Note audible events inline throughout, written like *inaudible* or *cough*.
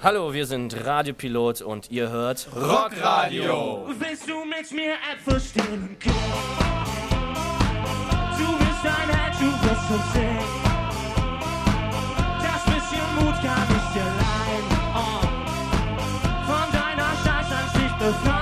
Hallo, wir sind Radiopilot und ihr hört Rockradio. Willst du mit mir etwas stehlen? Du bist ein Held, du wirst uns sehen. Das bisschen Mut kann ich dir leihen. Oh. Von deiner Scheißansicht befreien.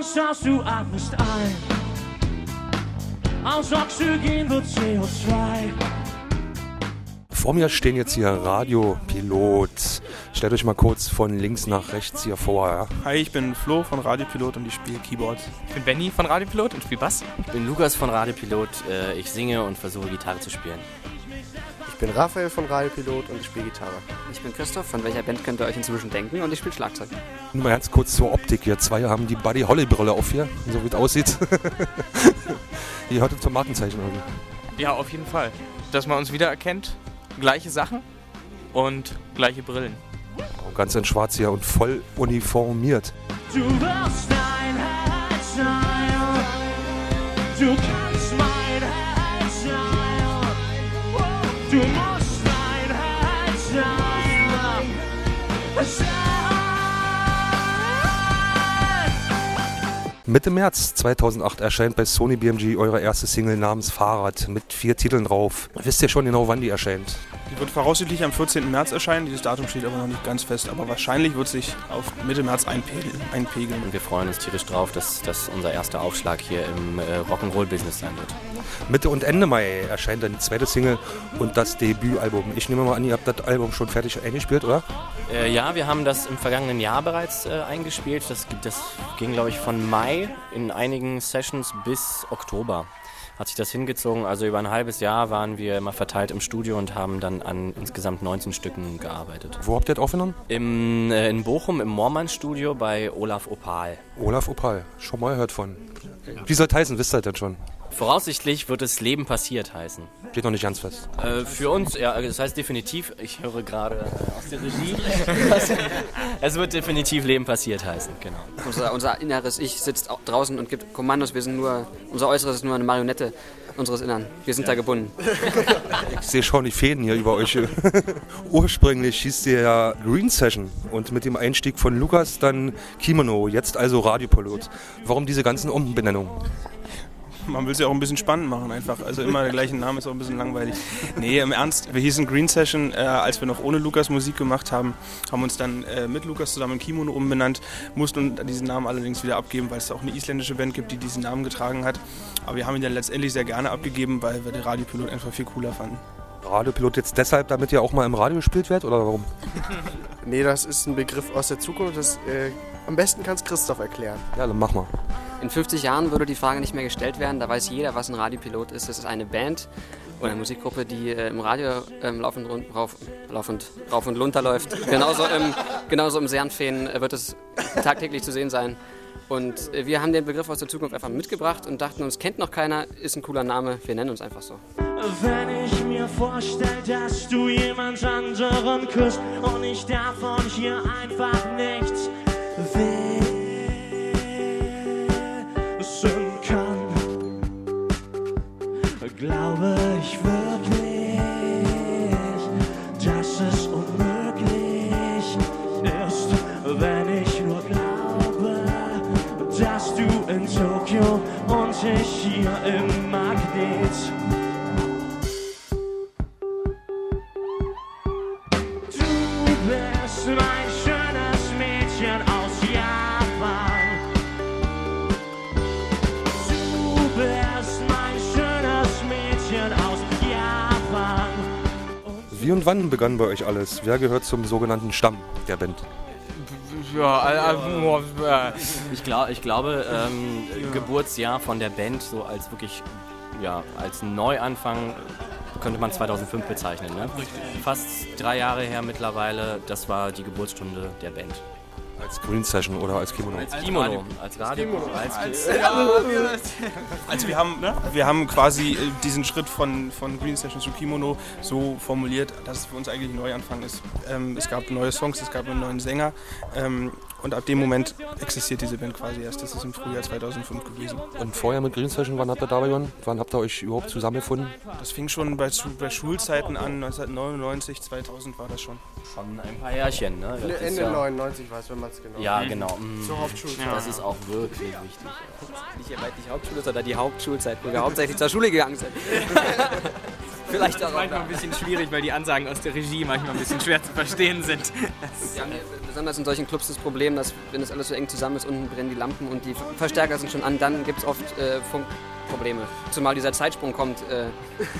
Du atmest aus, du atmest ein. Aus Oxygen wird CO2. Vor mir stehen jetzt hier Radiopilot. Stellt euch mal kurz von links nach rechts hier vor. Ja? Hi, ich bin Flo von Radiopilot und ich spiele Keyboard. Ich bin Benny von Radiopilot und spiele Bass. Ich bin Lukas von Radiopilot. Äh, Ich singe und versuche Gitarre zu spielen. Ich bin Raphael von Radiopilot und ich spiele Gitarre. Ich bin Christoph, von welcher Band könnt ihr euch inzwischen denken und ich spiele Schlagzeug. Nur mal ganz kurz zur Optik hier. Zwei haben die Buddy Holly Brille auf hier, so wie es aussieht. *laughs* die heute zum Markenzeichen irgendwie. Ja, auf jeden Fall. Dass man uns wiedererkennt, gleiche Sachen und gleiche Brillen. Oh, Ganz in schwarz hier und voll uniformiert. Du wirst ein sein. Du kannst Mitte März 2008 erscheint bei Sony BMG eure erste Single namens Fahrrad mit vier Titeln drauf. Wisst ihr schon genau, wann die erscheint? Die wird voraussichtlich am 14. März erscheinen. Dieses Datum steht aber noch nicht ganz fest, aber wahrscheinlich wird sich auf Mitte März einpegeln. einpegeln. Und wir freuen uns tierisch drauf, dass das unser erster Aufschlag hier im äh, Rock'n'Roll-Business sein wird. Mitte und Ende Mai erscheint dann die zweite Single und das Debütalbum. Ich nehme mal an, ihr habt das Album schon fertig eingespielt, oder? Äh, ja, wir haben das im vergangenen Jahr bereits äh, eingespielt. Das, gibt- das ging, glaube ich, von Mai in einigen Sessions bis Oktober. Hat sich das hingezogen. Also über ein halbes Jahr waren wir immer verteilt im Studio und haben dann an insgesamt 19 Stücken gearbeitet. Wo habt ihr das aufgenommen? Im, äh, in Bochum im Moormann-Studio bei Olaf Opal. Olaf Opal. Schon mal gehört von. Wie soll es heißen? Wisst ihr das denn schon? Voraussichtlich wird es Leben passiert heißen. Steht noch nicht ganz fest. Äh, für uns, ja, das heißt definitiv, ich höre gerade aus der Regie, *laughs* es wird definitiv Leben passiert heißen, genau. Unser, unser inneres Ich sitzt au- draußen und gibt Kommandos. Wir sind nur, unser Äußeres ist nur eine Marionette unseres Innern. Wir sind da gebunden. *laughs* Ich sehe schon die Fäden hier über euch. *laughs* Ursprünglich hieß der ja Green Session und mit dem Einstieg von Lukas dann Kimono, jetzt also Radiopilot. Warum diese ganzen Umbenennungen? Man will es ja auch ein bisschen spannend machen einfach. Also immer der gleiche Name ist auch ein bisschen langweilig. Nee, im Ernst, wir hießen Green Session, äh, als wir noch ohne Lukas Musik gemacht haben, haben uns dann äh, mit Lukas zusammen in Kimono umbenannt, mussten diesen Namen allerdings wieder abgeben, weil es auch eine isländische Band gibt, die diesen Namen getragen hat. Aber wir haben ihn dann letztendlich sehr gerne abgegeben, weil wir den Radiopilot einfach viel cooler fanden. Radiopilot jetzt deshalb, damit ihr auch mal im Radio gespielt werdet oder warum? *laughs* Nee, das ist ein Begriff aus der Zukunft. Das, äh, am besten kann es Christoph erklären. Ja, dann mach mal. In 50 Jahren würde die Frage nicht mehr gestellt werden. Da weiß jeder, was ein Radiopilot ist. Das ist eine Band oder eine Musikgruppe, die äh, im Radio ähm, laufend, rund, rauf, laufend rauf und runter läuft. *laughs* Genauso im, genauso im Sernfeen äh, wird es tagtäglich zu sehen sein. Und äh, wir haben den Begriff aus der Zukunft einfach mitgebracht und dachten uns, kennt noch keiner, ist ein cooler Name, wir nennen uns einfach so. Wenn ich mir vorstell, dass du jemand anderen küsst und ich davon hier einfach nichts wissen kann, glaube ich wirklich, dass es unmöglich ist, wenn ich nur glaube, dass du in Tokio und ich hier im Magnet Wie und wann begann bei euch alles? Wer gehört zum sogenannten Stamm der Band? Ja, äh, äh, Ich, glaub, ich glaube, ähm, Geburtsjahr von der Band, so als wirklich, ja, als Neuanfang könnte man 2005 bezeichnen. Ne? Fast drei Jahre her mittlerweile, das war die Geburtsstunde der Band. Als Green Session oder als Kimono? Als Kimono, als Radio. Als, Also wir haben, wir haben quasi äh, diesen Schritt von, von Green Session zu Kimono so formuliert, dass es für uns eigentlich ein Neuanfang ist. Ähm, es gab neue Songs, es gab einen neuen Sänger. Ähm, und ab dem Moment existiert diese Band quasi erst. Das ist im Frühjahr 2005 gewesen. Und vorher mit Green Session, wann habt ihr da begonnen? Wann habt ihr euch überhaupt zusammengefunden? Das fing schon bei, bei Schulzeiten an, 1999, 2000 war das schon. schon ein paar Jährchen, ne? Das ist Ende ja, 99 war es, wenn man es genau Ja, genau. mm. Zur Hauptschulzeit. Das ist auch wirklich wichtig. Nicht ihr meint nicht Hauptschule, sondern die Hauptschulzeit, wo wir hauptsächlich zur Schule gegangen sind. *laughs* Vielleicht auch. Manchmal ein bisschen schwierig, weil die Ansagen aus der Regie manchmal ein bisschen schwer zu verstehen sind. Wir haben hier besonders in solchen Clubs das Problem, dass wenn das alles so eng zusammen ist, unten brennen die Lampen und die Verstärker sind schon an, dann gibt es oft äh, Funkprobleme. Zumal dieser Zeitsprung kommt. Äh,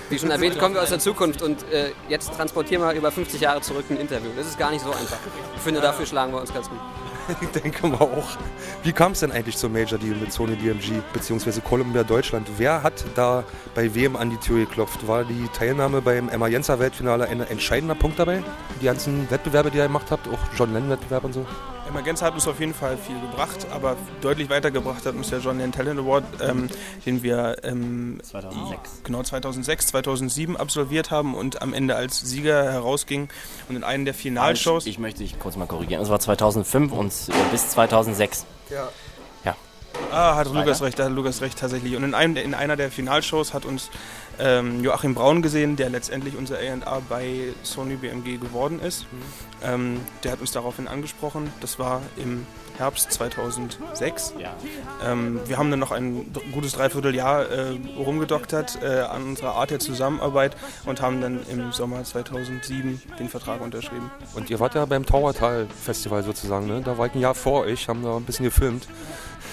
wie schon erwähnt, kommen wir aus der Zukunft und äh, jetzt transportieren wir über 50 Jahre zurück ein Interview. Das ist gar nicht so einfach. Ich finde, dafür schlagen wir uns ganz gut. *laughs* Ich denke mal auch. Wie kam es denn eigentlich zum Major Deal mit Sony BMG bzw. Columbia Deutschland? Wer hat da bei wem an die Tür geklopft? War die Teilnahme beim Emma Jenser Weltfinale ein entscheidender Punkt dabei? Die ganzen Wettbewerbe, die ihr gemacht habt, auch John Lennon Wettbewerb und so? Emergenz hat uns auf jeden Fall viel gebracht, aber deutlich weitergebracht hat uns der John Lennon Talent Award, ähm, den wir ähm, 2006. genau 2006, 2007 absolviert haben und am Ende als Sieger herausging und in einem der Finalshows. Ich möchte dich kurz mal korrigieren. Es war 2005 und äh, bis 2006. Ja. Ah, hat Lukas recht, da hat Lukas recht tatsächlich. Und in, einem, in einer der Finalshows hat uns ähm, Joachim Braun gesehen, der letztendlich unser A&R bei Sony BMG geworden ist. Ähm, der hat uns daraufhin angesprochen. Das war im Herbst 2006. Ja. Ähm, wir haben dann noch ein gutes Dreivierteljahr äh, rumgedoktert äh, an unserer Art der Zusammenarbeit und haben dann im Sommer 2007 den Vertrag unterschrieben. Und ihr wart ja beim Tauertal Festival sozusagen, ne? Da war ich ein Jahr vor euch, haben da ein bisschen gefilmt.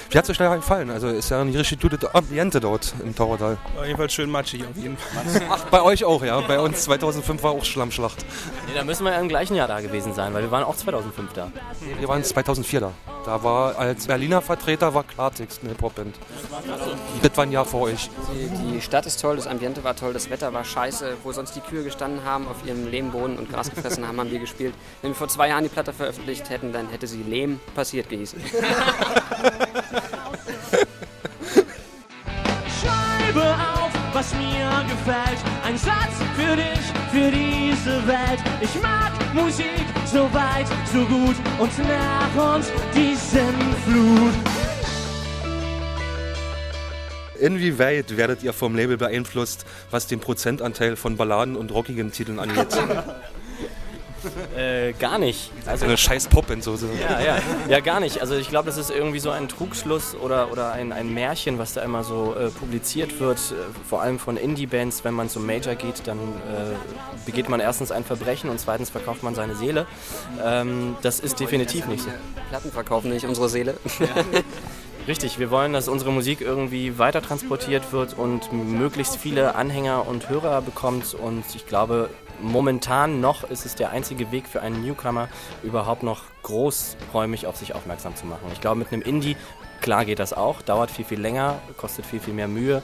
Wie hat es euch da gefallen? Also ist ja ein richtig gutes Ambiente dort im Tauertal. War jedenfalls schön matschig auf jeden Fall. *laughs* Ach, bei euch auch, ja. Bei uns 2005 war auch Schlammschlacht. Nee, da müssen wir ja im gleichen Jahr da gewesen sein, weil wir waren auch 2005 da. Wir waren 2004 da. Da war als Berliner Vertreter war Klartext eine Popband. Das war ein Jahr vor euch. Die, die Stadt ist toll, das Ambiente war toll, das Wetter war scheiße. Wo sonst die Kühe gestanden haben, auf ihrem Lehmboden und Gras gefressen haben, haben wir gespielt. Wenn wir vor zwei Jahren die Platte veröffentlicht hätten, dann hätte sie Lehm passiert gehießen. *laughs* Schreibe auf, was mir gefällt. Ein Satz für dich, für diese Welt. Ich mag Musik so weit, so gut und nach uns die Sinnflut. Inwieweit werdet ihr vom Label beeinflusst, was den Prozentanteil von Balladen und rockigen Titeln angeht? *laughs* Äh, gar nicht. Also, Eine scheiß so. ja, ja. ja, gar nicht. Also ich glaube, das ist irgendwie so ein Trugschluss oder, oder ein, ein Märchen, was da immer so äh, publiziert wird, äh, vor allem von Indie-Bands. Wenn man zum Major geht, dann äh, begeht man erstens ein Verbrechen und zweitens verkauft man seine Seele. Ähm, das ist definitiv nicht so. Platten verkaufen nicht unsere Seele. Richtig, wir wollen, dass unsere Musik irgendwie weiter transportiert wird und möglichst viele Anhänger und Hörer bekommt. Und ich glaube, momentan noch ist es der einzige Weg für einen Newcomer, überhaupt noch großräumig auf sich aufmerksam zu machen. Ich glaube, mit einem Indie, klar geht das auch, dauert viel, viel länger, kostet viel, viel mehr Mühe.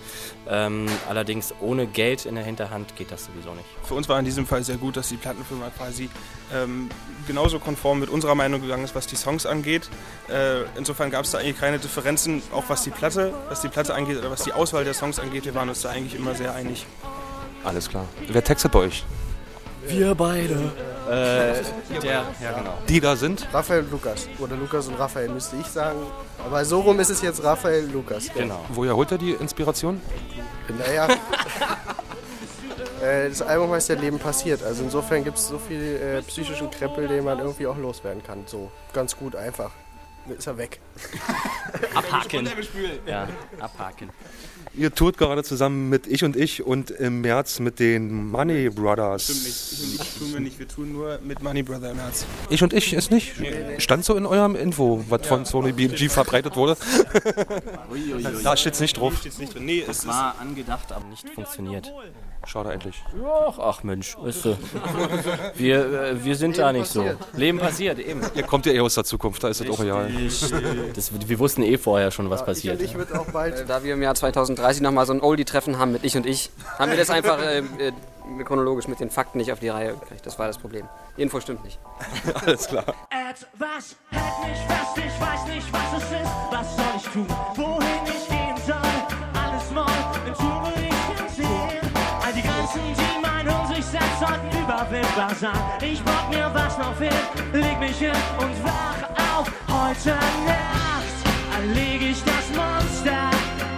Ähm, allerdings ohne Geld in der Hinterhand geht das sowieso nicht. Für uns war in diesem Fall sehr gut, dass die Plattenfirma quasi ähm, genauso konform mit unserer Meinung gegangen ist, was die Songs angeht. Äh, insofern gab es da eigentlich keine Differenzen, auch was die Platte, was die Platte angeht oder was die Auswahl der Songs angeht. Wir waren uns da eigentlich immer sehr einig. Alles klar. Wer textet bei euch? Wir beide. Äh, der, ja genau. Die da sind? Raphael und Lukas. Oder Lukas und Raphael müsste ich sagen. Aber so rum ist es jetzt Raphael Lukas. Genau. Woher holt ihr die Inspiration? Naja. *laughs* Äh, Das Album heißt ja Leben passiert. Also insofern gibt es so viel äh, psychischen Krempel, den man irgendwie auch loswerden kann. So ganz gut einfach. Dann Ist er weg. *laughs* Abhaken. Ja, abhaken. Ihr tourt gerade zusammen mit Ich und Ich und im März mit den Money Brothers. Stimmt nicht. Ich und ich tun wir nicht. Wir tun nur mit Money Brother im Herz. Ich und Ich ist nicht? Stand so in eurem Info, was von Sony BMG verbreitet wurde? *laughs* Da steht's nicht drauf. Steht's nicht drin. Nee, es War angedacht, aber nicht funktioniert. Schade eigentlich. Ach, ach Mensch, weißt du, wir, äh, wir sind da nicht so. Leben passiert, eben. Ihr kommt ja eh aus der Zukunft, da ist das auch real. Das, wir wussten eh vorher schon, was Ich passiert. ich wird auch bald. Da wir im Jahr 2030 nochmal so ein Oldie-Treffen haben mit Ich und Ich, haben wir das einfach äh, äh, chronologisch mit den Fakten nicht auf die Reihe gekriegt. Das war das Problem. Die Info stimmt nicht. *laughs* Alles klar. Etwas hält mich fest, ich weiß nicht, was es ist. Was soll ich tun? Wohin ich gehen soll? Alles neu, im Tun All die mein Hirn sich setzt, sollten überwindbar sein. Ich bock mir was noch hin, leg mich hin und wach auf. Heute Nacht erleg ich das Monster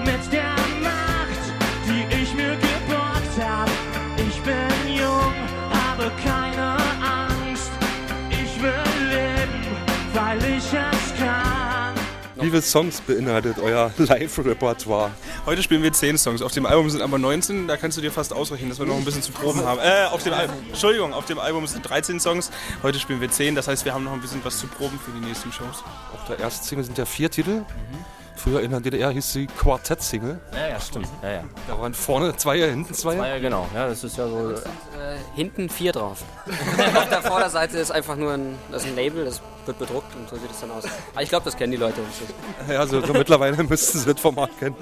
mit der Macht, die ich mir geborgt hab. Ich bin jung, habe keine Angst. Ich will leben, weil ich. Wie viele Songs beinhaltet euer Live-Repertoire? Heute spielen wir 10 Songs. Auf dem Album sind aber 19. Da kannst du dir fast ausrechnen, dass wir noch ein bisschen zu proben haben. Äh, auf dem Album. Entschuldigung, auf dem Album sind 13 Songs. Heute spielen wir 10. Das heißt, wir haben noch ein bisschen was zu proben für die nächsten Shows. Auf der ersten Single sind ja vier Titel. Früher in der DDR hieß sie Quartett-Single. Ja, ja, stimmt. Ja, ja. Da waren vorne Zweier, hinten. Ja, ja, genau. Ja, das ist ja so. Äh, hinten vier drauf. *laughs* Auf der Vorderseite ist einfach nur ein, das ist ein Label, das wird bedruckt und so sieht es dann aus. Aber ich glaube, das kennen die Leute. Ja, so, so mittlerweile *laughs* müssten sie das Format kennen.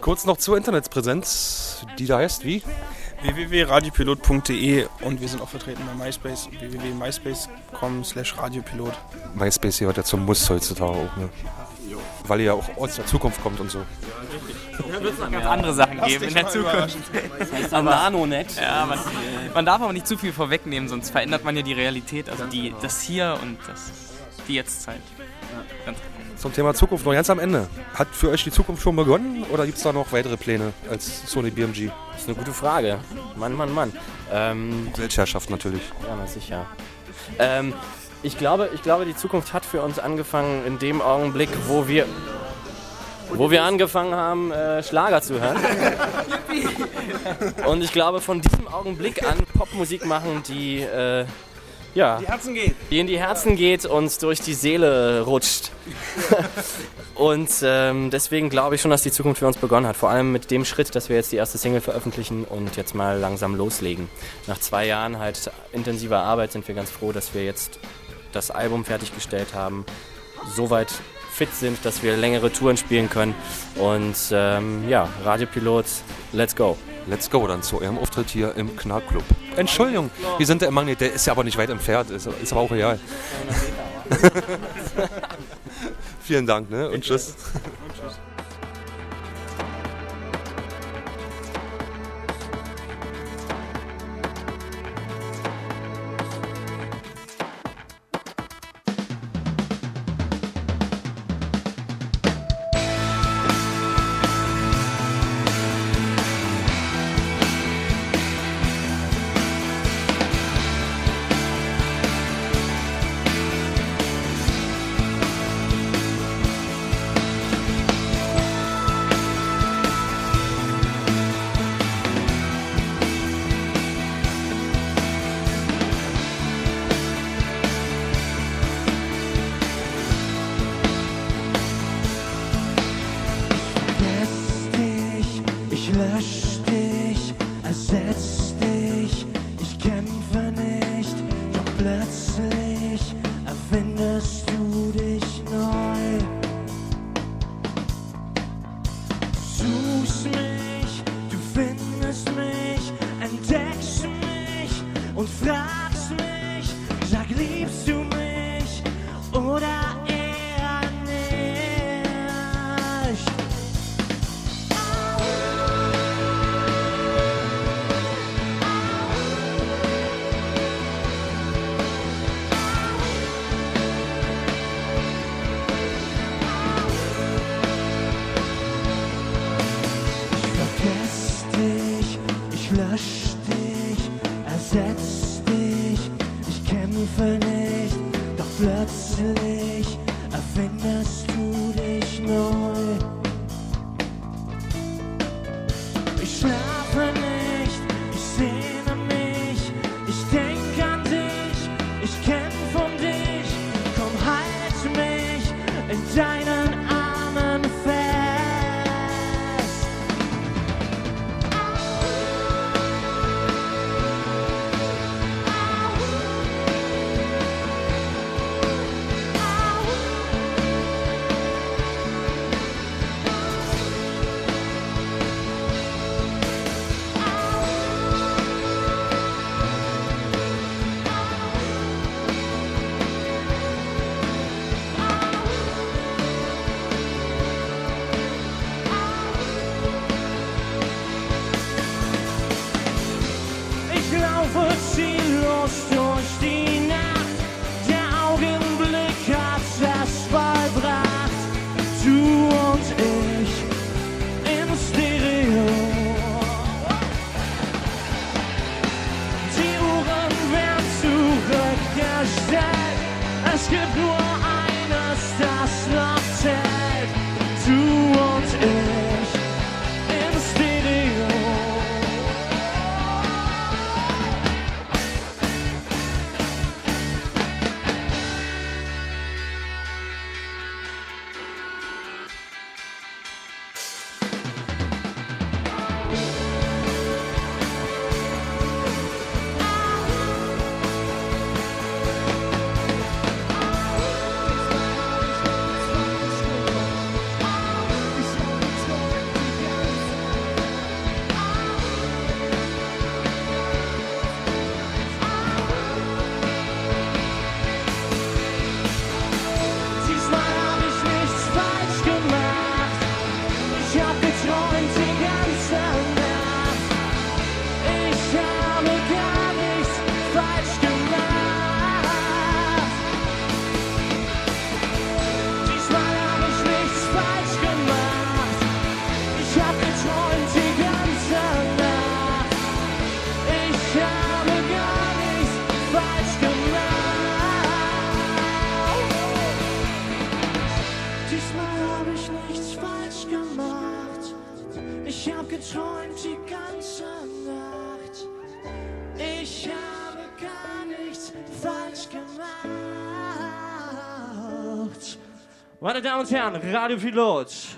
Kurz noch zur Internetpräsenz, die da heißt wie? www.radiopilot.de und wir sind auch vertreten bei MySpace. www.myspace.com slash radiopilot. MySpace gehört ja zum Muss heutzutage auch, ne? Weil ihr ja auch aus der Zukunft kommt und so. ganz andere Sachen geben in der Zukunft. *laughs* Aber Nanonet. Ja, man, man darf aber nicht zu viel vorwegnehmen, sonst verändert man ja die Realität. Also die, das Hier und das, die Jetztzeit. Ja, ganz genau. Zum Thema Zukunft noch ganz am Ende. Hat für euch die Zukunft schon begonnen oder gibt es da noch weitere Pläne als Sony BMG? Das ist eine gute Frage. Mann, Mann, Mann. Ähm, Weltherrschaft natürlich. ja, na sicher. Ähm, ich, glaube, ich glaube, die Zukunft hat für uns angefangen in dem Augenblick, wo wir, wo wir angefangen haben, äh, Schlager zu hören. Und ich glaube, von diesem Augenblick an Popmusik machen, die, äh, ja, geht. die in die Herzen geht und durch die Seele rutscht. und ähm, deswegen glaube ich schon, dass die Zukunft für uns begonnen hat. Vor allem mit dem Schritt, dass wir jetzt die erste Single veröffentlichen und jetzt mal langsam loslegen. Nach zwei Jahren halt intensiver Arbeit sind wir ganz froh, dass wir jetzt das Album fertiggestellt haben, soweit fit sind, dass wir längere Touren spielen können. Und ähm, ja, Radiopilot, let's go. Let's go dann zu eurem Auftritt hier im Knallclub. Entschuldigung, wir sind der im Magnet, der ist ja aber nicht weit entfernt, ist, ist aber auch real. *laughs* Vielen Dank ne? und tschüss. Vergiss dich, ersetz slow. Meine Damen und Herren, Radio Pilot.